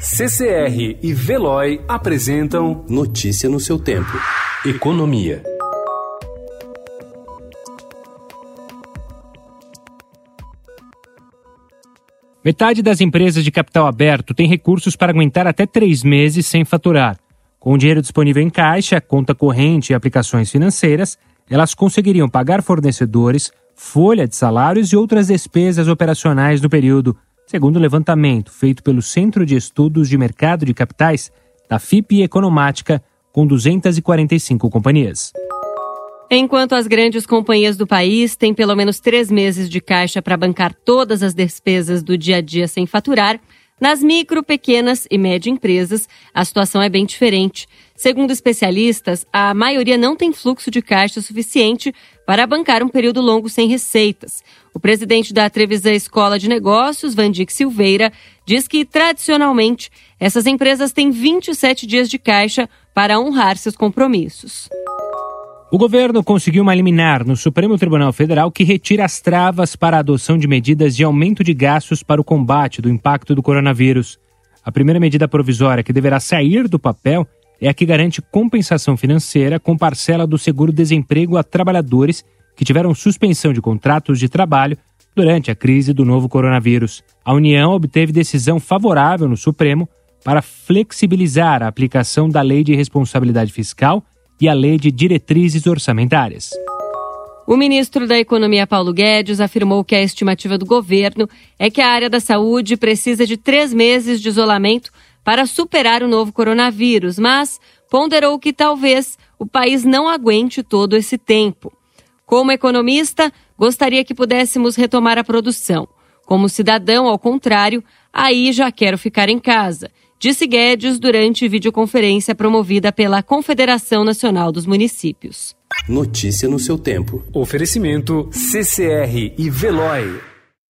CCR e Veloy apresentam Notícia no seu tempo. Economia. Metade das empresas de capital aberto tem recursos para aguentar até três meses sem faturar. Com o dinheiro disponível em caixa, conta corrente e aplicações financeiras, elas conseguiriam pagar fornecedores, folha de salários e outras despesas operacionais do período, segundo o levantamento feito pelo Centro de Estudos de Mercado de Capitais da FIP Economática, com 245 companhias. Enquanto as grandes companhias do país têm pelo menos três meses de caixa para bancar todas as despesas do dia a dia sem faturar, nas micro, pequenas e médias empresas, a situação é bem diferente. Segundo especialistas, a maioria não tem fluxo de caixa suficiente para bancar um período longo sem receitas. O presidente da Trevisan Escola de Negócios, Vandic Silveira, diz que, tradicionalmente, essas empresas têm 27 dias de caixa para honrar seus compromissos. O governo conseguiu uma liminar no Supremo Tribunal Federal que retira as travas para a adoção de medidas de aumento de gastos para o combate do impacto do coronavírus. A primeira medida provisória que deverá sair do papel é a que garante compensação financeira com parcela do seguro-desemprego a trabalhadores que tiveram suspensão de contratos de trabalho durante a crise do novo coronavírus. A União obteve decisão favorável no Supremo para flexibilizar a aplicação da Lei de Responsabilidade Fiscal e a Lei de Diretrizes Orçamentárias. O ministro da Economia, Paulo Guedes, afirmou que a estimativa do governo é que a área da saúde precisa de três meses de isolamento para superar o novo coronavírus, mas ponderou que talvez o país não aguente todo esse tempo. Como economista, gostaria que pudéssemos retomar a produção. Como cidadão, ao contrário, aí já quero ficar em casa disse Guedes durante videoconferência promovida pela Confederação Nacional dos Municípios. Notícia no seu tempo. Oferecimento CCR e Veloy.